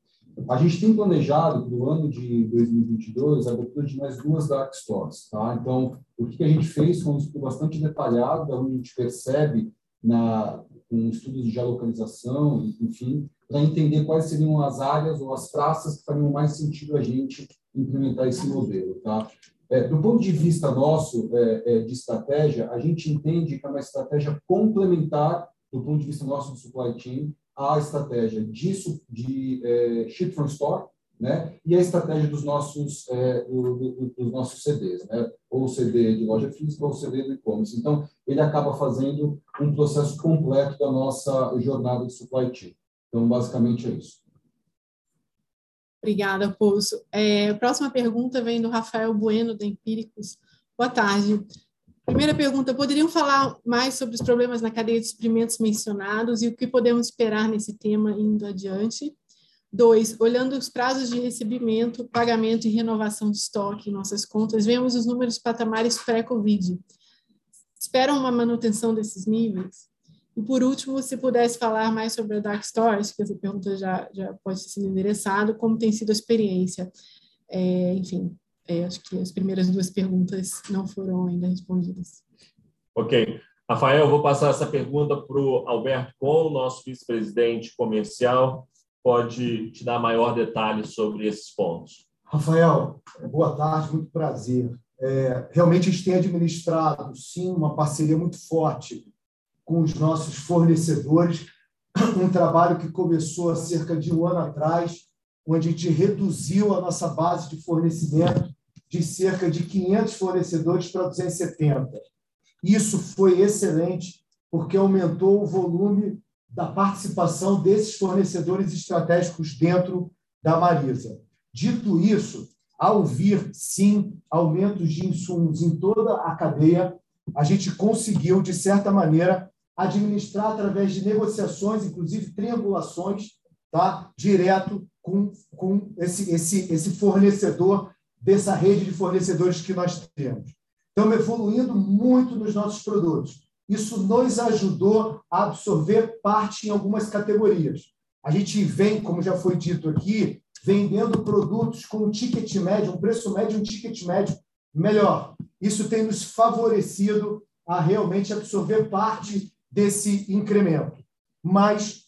A gente tem planejado para o ano de 2022 a abertura de mais duas dark stores. Tá? Então, o que a gente fez foi um estudo bastante detalhado, onde a gente percebe na um estudo de geolocalização, enfim, para entender quais seriam as áreas ou as praças que fariam mais sentido a gente implementar esse modelo. Tá? É, do ponto de vista nosso é, é, de estratégia, a gente entende que é uma estratégia complementar do ponto de vista nosso do supply chain a estratégia disso de é, ship from store, né? E a estratégia dos nossos é, do, do, dos nossos CDs, né? Ou CD de loja física ou CD do e-commerce. Então, ele acaba fazendo um processo completo da nossa jornada de supply chain. Então, basicamente é isso. Obrigada, Pouso. É, a próxima pergunta vem do Rafael Bueno, da Empíricos. Boa tarde. Primeira pergunta: poderiam falar mais sobre os problemas na cadeia de suprimentos mencionados e o que podemos esperar nesse tema indo adiante? Dois, olhando os prazos de recebimento, pagamento e renovação de estoque em nossas contas, vemos os números patamares pré-Covid. Esperam uma manutenção desses níveis? E, por último, se pudesse falar mais sobre a Dark Stores, que essa pergunta já, já pode ser endereçada, como tem sido a experiência? É, enfim, é, acho que as primeiras duas perguntas não foram ainda respondidas. Ok. Rafael, vou passar essa pergunta para o Alberto Com, nosso vice-presidente comercial. Pode te dar maior detalhe sobre esses pontos. Rafael, boa tarde, muito prazer. É, realmente a gente tem administrado, sim, uma parceria muito forte com os nossos fornecedores, um trabalho que começou há cerca de um ano atrás, onde a gente reduziu a nossa base de fornecimento de cerca de 500 fornecedores para 270. Isso foi excelente, porque aumentou o volume da participação desses fornecedores estratégicos dentro da Marisa. Dito isso, ao vir, sim, aumentos de insumos em toda a cadeia, a gente conseguiu, de certa maneira, administrar através de negociações, inclusive triangulações, tá? direto com, com esse, esse, esse fornecedor dessa rede de fornecedores que nós temos. Estamos evoluindo muito nos nossos produtos. Isso nos ajudou a absorver parte em algumas categorias. A gente vem, como já foi dito aqui, vendendo produtos com um ticket médio, um preço médio, um ticket médio melhor. Isso tem nos favorecido a realmente absorver parte desse incremento. Mas,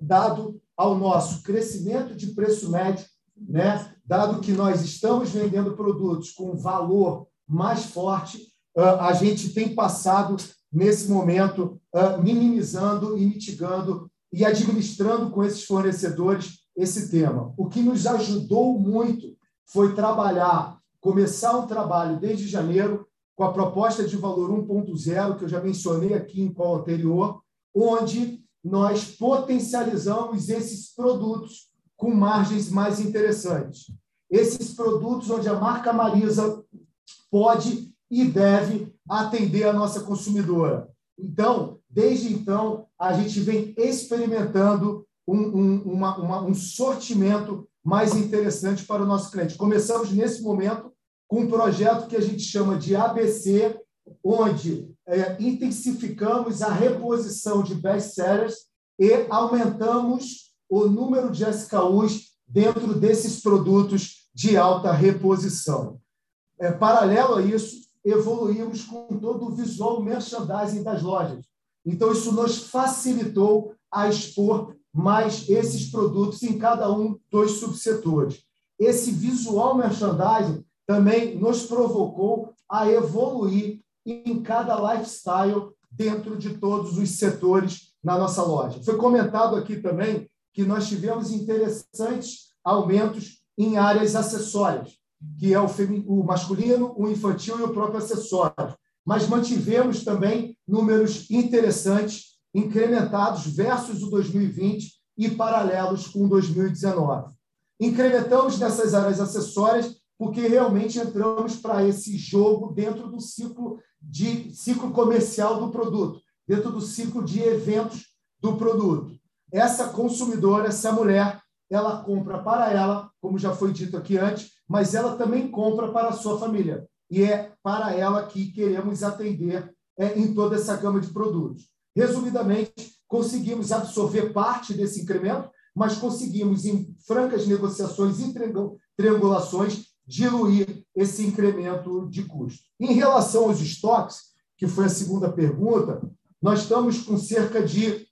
dado ao nosso crescimento de preço médio, né, dado que nós estamos vendendo produtos com valor mais forte, a gente tem passado, nesse momento, minimizando e mitigando e administrando com esses fornecedores esse tema. O que nos ajudou muito foi trabalhar, começar um trabalho desde janeiro com a proposta de valor 1.0, que eu já mencionei aqui em qual anterior, onde nós potencializamos esses produtos com margens mais interessantes. Esses produtos onde a marca Marisa pode e deve atender a nossa consumidora. Então, desde então, a gente vem experimentando um, um, uma, uma, um sortimento mais interessante para o nosso cliente. Começamos nesse momento com um projeto que a gente chama de ABC, onde é, intensificamos a reposição de best-sellers e aumentamos o número de SKUs dentro desses produtos de alta reposição. É, paralelo a isso, evoluímos com todo o visual merchandising das lojas. Então, isso nos facilitou a expor mais esses produtos em cada um dos subsetores. Esse visual merchandising também nos provocou a evoluir em cada lifestyle dentro de todos os setores na nossa loja. Foi comentado aqui também que nós tivemos interessantes aumentos em áreas acessórias, que é o, o masculino, o infantil e o próprio acessório. Mas mantivemos também números interessantes, incrementados versus o 2020 e paralelos com o 2019. Incrementamos nessas áreas acessórias porque realmente entramos para esse jogo dentro do ciclo de ciclo comercial do produto, dentro do ciclo de eventos do produto. Essa consumidora, essa mulher, ela compra para ela, como já foi dito aqui antes, mas ela também compra para a sua família. E é para ela que queremos atender é, em toda essa gama de produtos. Resumidamente, conseguimos absorver parte desse incremento, mas conseguimos, em francas negociações e triangulações, diluir esse incremento de custo. Em relação aos estoques, que foi a segunda pergunta, nós estamos com cerca de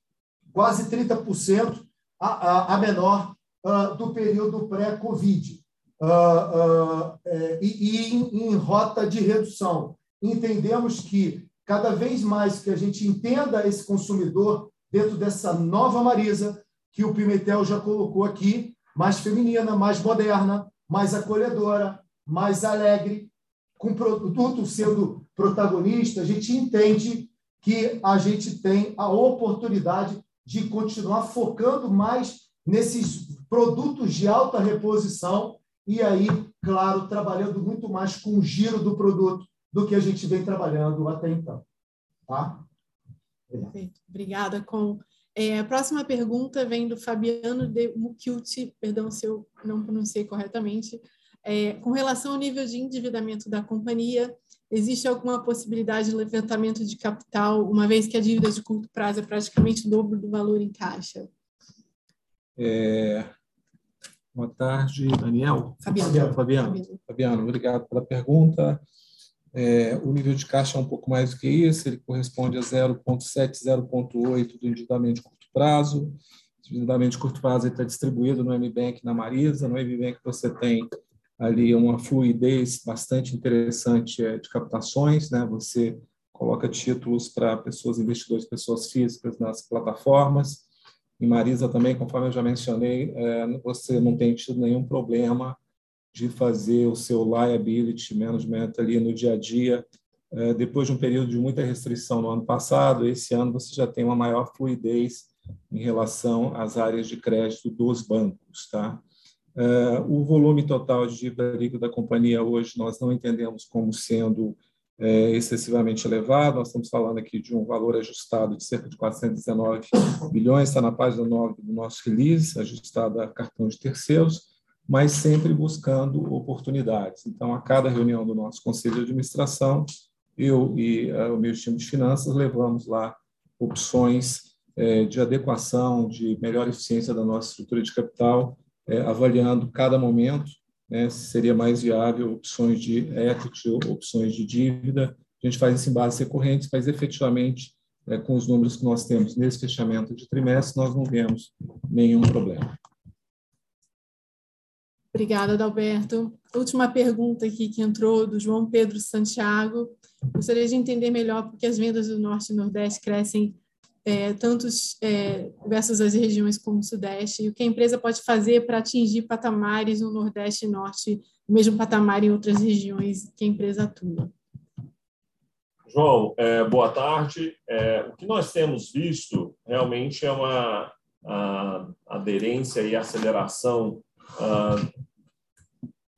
quase 30% a, a, a menor uh, do período pré-Covid. Uh, uh, é, e, e em, em rota de redução. Entendemos que cada vez mais que a gente entenda esse consumidor dentro dessa nova Marisa, que o Pimentel já colocou aqui, mais feminina, mais moderna, mais acolhedora, mais alegre, com o produto sendo protagonista, a gente entende que a gente tem a oportunidade de continuar focando mais nesses produtos de alta reposição e aí, claro, trabalhando muito mais com o giro do produto do que a gente vem trabalhando até então. Tá? Perfeito. Obrigada, Com. É, a próxima pergunta vem do Fabiano de Mucchiuti, perdão se eu não pronunciei corretamente. É, com relação ao nível de endividamento da companhia, existe alguma possibilidade de levantamento de capital, uma vez que a dívida de curto prazo é praticamente o dobro do valor em caixa? É... Boa tarde, Daniel. Fabiano. Fabiano. Fabiano. Fabiano, obrigado pela pergunta. É, o nível de caixa é um pouco mais do que isso, ele corresponde a 0,7, 0,8 do endividamento de curto prazo. O endividamento de curto prazo está distribuído no MBank na Marisa. No MBank você tem ali uma fluidez bastante interessante é, de captações, né? Você coloca títulos para pessoas, investidores, pessoas físicas nas plataformas. Em Marisa também, conforme eu já mencionei, é, você não tem tido nenhum problema de fazer o seu liability management ali no dia a dia. É, depois de um período de muita restrição no ano passado, esse ano você já tem uma maior fluidez em relação às áreas de crédito dos bancos, tá? É, o volume total de dívida líquida da companhia hoje nós não entendemos como sendo é, excessivamente elevado. Nós estamos falando aqui de um valor ajustado de cerca de 419 bilhões, está na página 9 do nosso release, ajustado a cartão de terceiros, mas sempre buscando oportunidades. Então, a cada reunião do nosso conselho de administração, eu e uh, o meu time de finanças levamos lá opções é, de adequação, de melhor eficiência da nossa estrutura de capital, é, avaliando cada momento né, se seria mais viável opções de equity, opções de dívida. A gente faz isso em bases recorrentes, mas efetivamente, com os números que nós temos nesse fechamento de trimestre, nós não vemos nenhum problema. Obrigada, Adalberto. Última pergunta aqui que entrou do João Pedro Santiago. Gostaria de entender melhor porque as vendas do Norte e Nordeste crescem é, tantos é, versus as regiões como o Sudeste, e o que a empresa pode fazer para atingir patamares no Nordeste e Norte, o mesmo patamar em outras regiões que a empresa atua. João, é, boa tarde. É, o que nós temos visto realmente é uma a, aderência e aceleração a,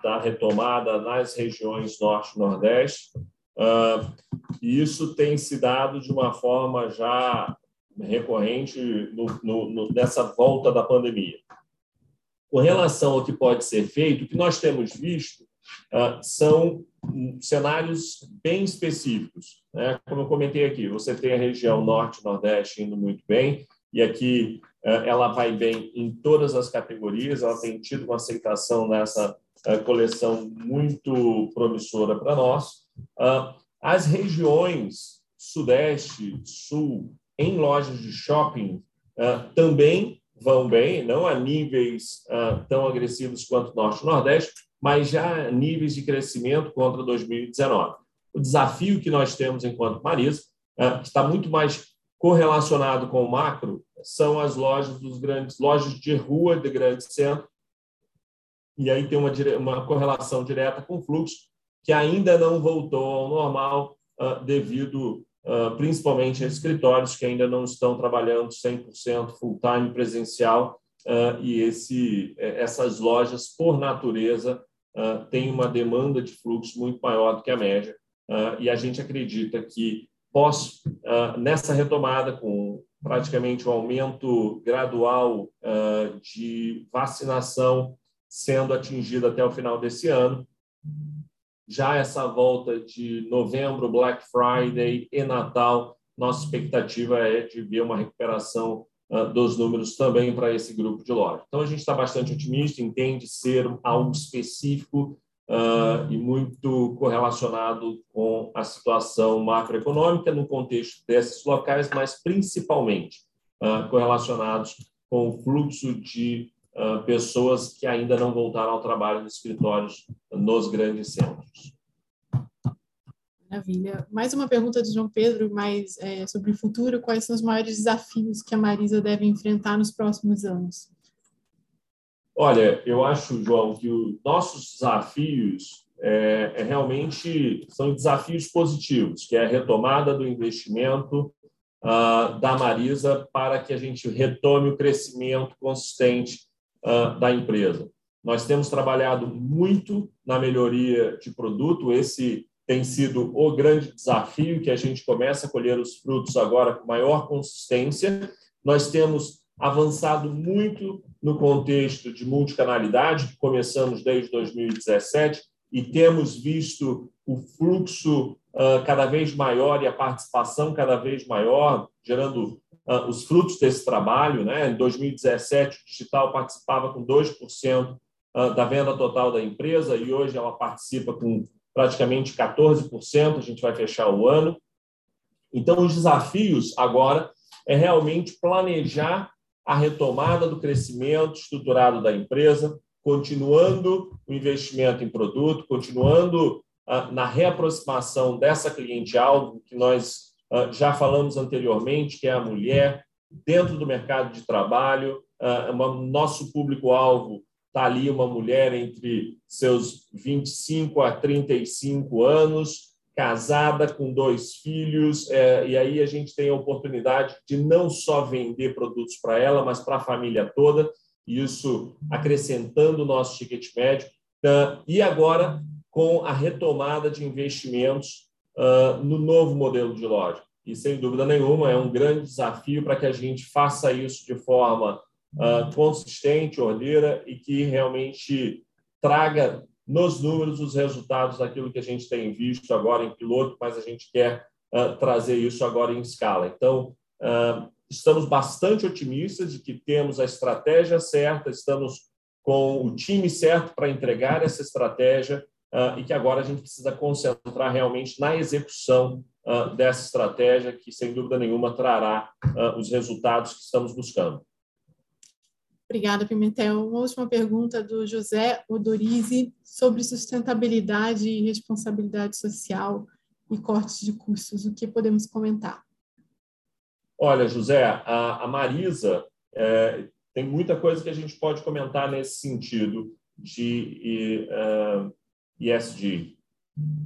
da retomada nas regiões Norte e Nordeste. Uh, e isso tem se dado de uma forma já recorrente no, no, no, nessa volta da pandemia. Com relação ao que pode ser feito, o que nós temos visto uh, são cenários bem específicos. Né? Como eu comentei aqui, você tem a região norte nordeste indo muito bem, e aqui ela vai bem em todas as categorias, ela tem tido uma aceitação nessa uh, coleção muito promissora para nós. as regiões sudeste, sul, em lojas de shopping uh, também vão bem, não a níveis tão agressivos quanto Norte e Nordeste, mas já a níveis de crescimento contra 2019. O desafio que nós temos enquanto Marisa, que está muito mais correlacionado com o macro, são as lojas dos grandes, lojas de rua de grande centro, e aí tem uma, uma correlação direta com o fluxo, que ainda não voltou ao normal uh, devido uh, principalmente escritórios que ainda não estão trabalhando 100% full-time presencial, uh, e esse, é, essas lojas, por natureza, têm uma demanda de fluxo muito maior do que a média, e a gente acredita que pós, nessa retomada, com praticamente o um aumento gradual de vacinação sendo atingido até o final desse ano, já essa volta de novembro, Black Friday e Natal, nossa expectativa é de ver uma recuperação uh, dos números também para esse grupo de lojas. Então, a gente está bastante otimista, entende ser algo específico uh, e muito correlacionado com a situação macroeconômica no contexto desses locais, mas principalmente uh, correlacionados com o fluxo de uh, pessoas que ainda não voltaram ao trabalho nos escritórios nos grandes centros. Maravilha. Mais uma pergunta do João Pedro, mais é, sobre o futuro. Quais são os maiores desafios que a Marisa deve enfrentar nos próximos anos? Olha, eu acho, João, que os nossos desafios é, é, realmente são desafios positivos, que é a retomada do investimento uh, da Marisa para que a gente retome o crescimento consistente uh, da empresa. Nós temos trabalhado muito na melhoria de produto, esse tem sido o grande desafio que a gente começa a colher os frutos agora com maior consistência. Nós temos avançado muito no contexto de multicanalidade, que começamos desde 2017, e temos visto o fluxo uh, cada vez maior e a participação cada vez maior, gerando uh, os frutos desse trabalho. Né? Em 2017, o digital participava com 2% uh, da venda total da empresa e hoje ela participa com praticamente 14%. A gente vai fechar o ano. Então, os desafios agora é realmente planejar a retomada do crescimento estruturado da empresa, continuando o investimento em produto, continuando uh, na reaproximação dessa cliente-alvo que nós ah, já falamos anteriormente, que é a mulher dentro do mercado de trabalho. Ah, nosso público-alvo está ali uma mulher entre seus 25 a 35 anos, casada com dois filhos, é, e aí a gente tem a oportunidade de não só vender produtos para ela, mas para a família toda, isso acrescentando o nosso ticket médio. Ah, e agora, com a retomada de investimentos uh, no novo modelo de loja. E, sem dúvida nenhuma, é um grande desafio para que a gente faça isso de forma uh, consistente, ordeira e que realmente traga nos números os resultados daquilo que a gente tem visto agora em piloto, mas a gente quer uh, trazer isso agora em escala. Então, uh, estamos bastante otimistas de que temos a estratégia certa, estamos com o time certo para entregar essa estratégia uh, e que agora a gente precisa concentrar realmente na execução dessa estratégia, que sem dúvida nenhuma trará os resultados que estamos buscando. Obrigada, Pimentel. Uma última pergunta do José Odorizzi sobre sustentabilidade e responsabilidade social e cortes de custos. O que podemos comentar? Olha, José, a, Marisa é, tem muita coisa que a gente pode comentar nesse sentido de uh, é, ESG.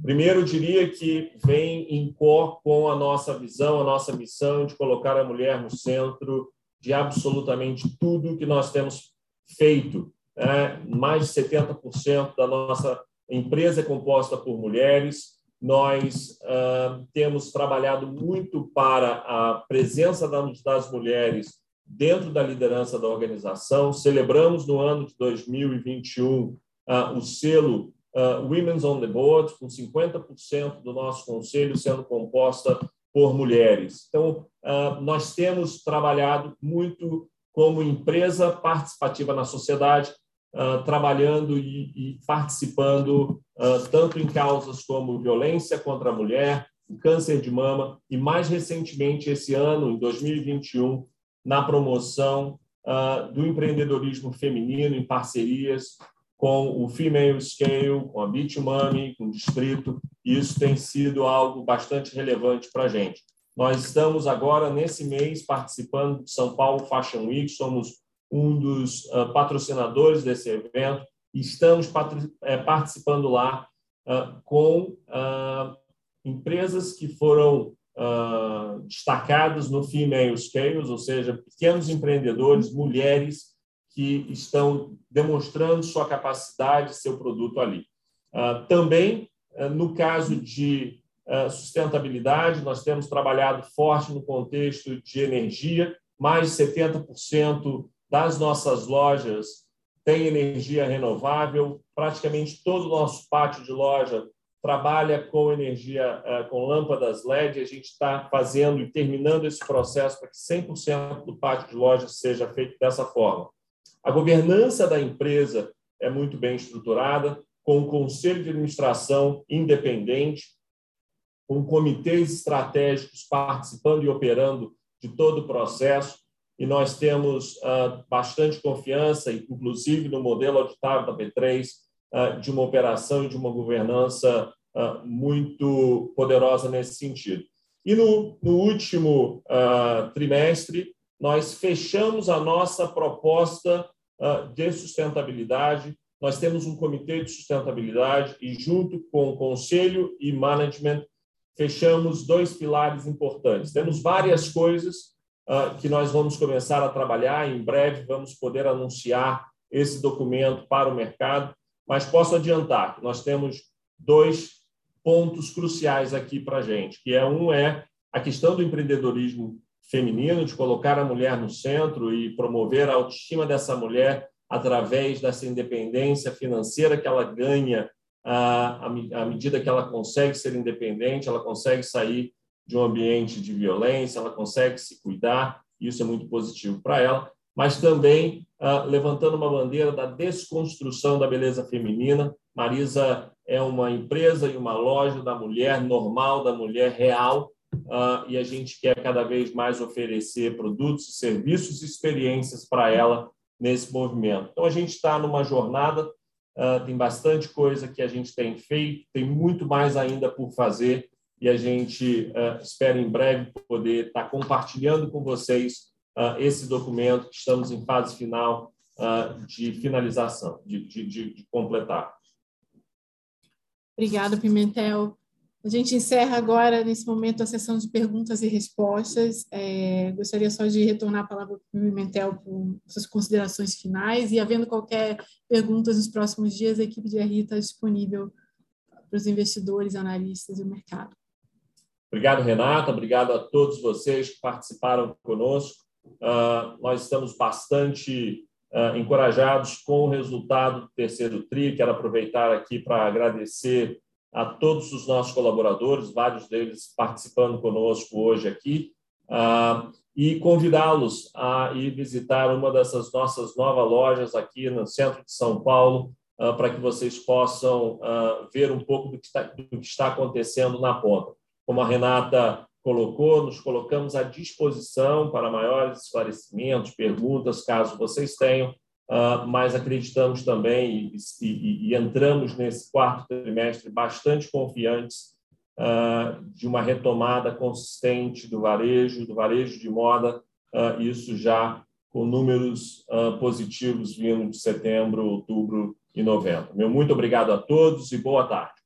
Primeiro, eu diria que vem em cor com a nossa visão, a nossa missão de colocar a mulher no centro de absolutamente tudo que nós temos feito. É, mais de 70% da nossa empresa é composta por mulheres. Nós uh, temos trabalhado muito para a presença das mulheres dentro da liderança da organização. Celebramos no ano de 2021 uh, o selo uh, Women's on the Board, com 50% do nosso conselho sendo composta por mulheres. Então, ah, nós temos trabalhado muito como empresa participativa na sociedade, ah, trabalhando e participando ah, tanto em causas como violência contra a mulher, câncer de mama e, mais recentemente, esse ano, em 2021, na promoção do empreendedorismo feminino em parcerias com o Female Scale, com a Money, com o Distrito, e isso tem sido algo bastante relevante para a gente. Nós estamos agora, nesse mês, participando do São Paulo Fashion Week, somos um dos uh, patrocinadores desse evento, e estamos é, participando lá uh, com uh, empresas que foram destacadas no Female Scales, ou seja, pequenos empreendedores, mulheres que estão demonstrando sua capacidade, seu produto ali. também, no caso de sustentabilidade, nós temos trabalhado forte no contexto de energia, mais de 70% das nossas lojas têm energia renovável, praticamente todo o nosso pátio de loja trabalha com energia, com lâmpadas LED, a gente está fazendo e terminando esse processo para que 100% do pátio de loja seja feito dessa forma. A governança da empresa é muito bem estruturada, com um conselho de administração independente, com comitês estratégicos participando e operando de todo o processo, e nós temos uh, bastante confiança, inclusive no modelo auditável da B3, uh, ah, de uma operação e de uma governança uh, muito poderosa nesse sentido. E no, no último trimestre, nós fechamos a nossa proposta de sustentabilidade. Nós temos um comitê de sustentabilidade e, junto com o conselho e management, fechamos dois pilares importantes. Temos várias coisas uh, que nós vamos começar a trabalhar. Em breve vamos poder anunciar esse documento para o mercado, mas posso adiantar que nós temos dois pontos cruciais aqui para a gente, que é um é a questão do empreendedorismo feminino, de colocar a mulher no centro e promover a autoestima dessa mulher através dessa independência financeira que ela ganha à, medida que ela consegue ser independente, ela consegue sair de um ambiente de violência, ela consegue se cuidar, isso é muito positivo para ela, mas também levantando uma bandeira da desconstrução da beleza feminina. Marisa é uma empresa e uma loja da mulher normal, da mulher real, ah, e a gente quer cada vez mais oferecer produtos, serviços e experiências para ela nesse movimento. Então, a gente está numa jornada Uh, tem bastante coisa que a gente tem feito, tem muito mais ainda por fazer e a gente uh, espera em breve poder estar compartilhando com vocês uh, esse documento que estamos em fase final de finalização, de, de, de completar. Obrigada, Pimentel. A gente encerra agora, nesse momento, a sessão de perguntas e respostas. É, gostaria só de retornar a palavra para o Pimentel por suas considerações finais e, havendo qualquer pergunta nos próximos dias, a equipe de RI está disponível para os investidores, analistas e o mercado. Obrigado, Renata. Obrigado a todos vocês que participaram conosco. Uh, nós estamos bastante uh, encorajados com o resultado do terceiro TRI. Quero aproveitar aqui para agradecer a todos os nossos colaboradores, vários deles participando conosco hoje aqui, uh, e convidá-los a ir visitar uma dessas nossas novas lojas aqui no centro de São Paulo, para que vocês possam ver um pouco do que, está, do que está acontecendo na ponta. Como a Renata colocou, nos colocamos à disposição para maiores esclarecimentos, perguntas, caso vocês tenham, uh, mas acreditamos também e, e, e, entramos nesse quarto trimestre bastante confiantes uh, de uma retomada consistente do varejo, do varejo de moda, uh, isso já com números positivos vindo de setembro, outubro e novembro. Meu muito obrigado a todos e boa tarde.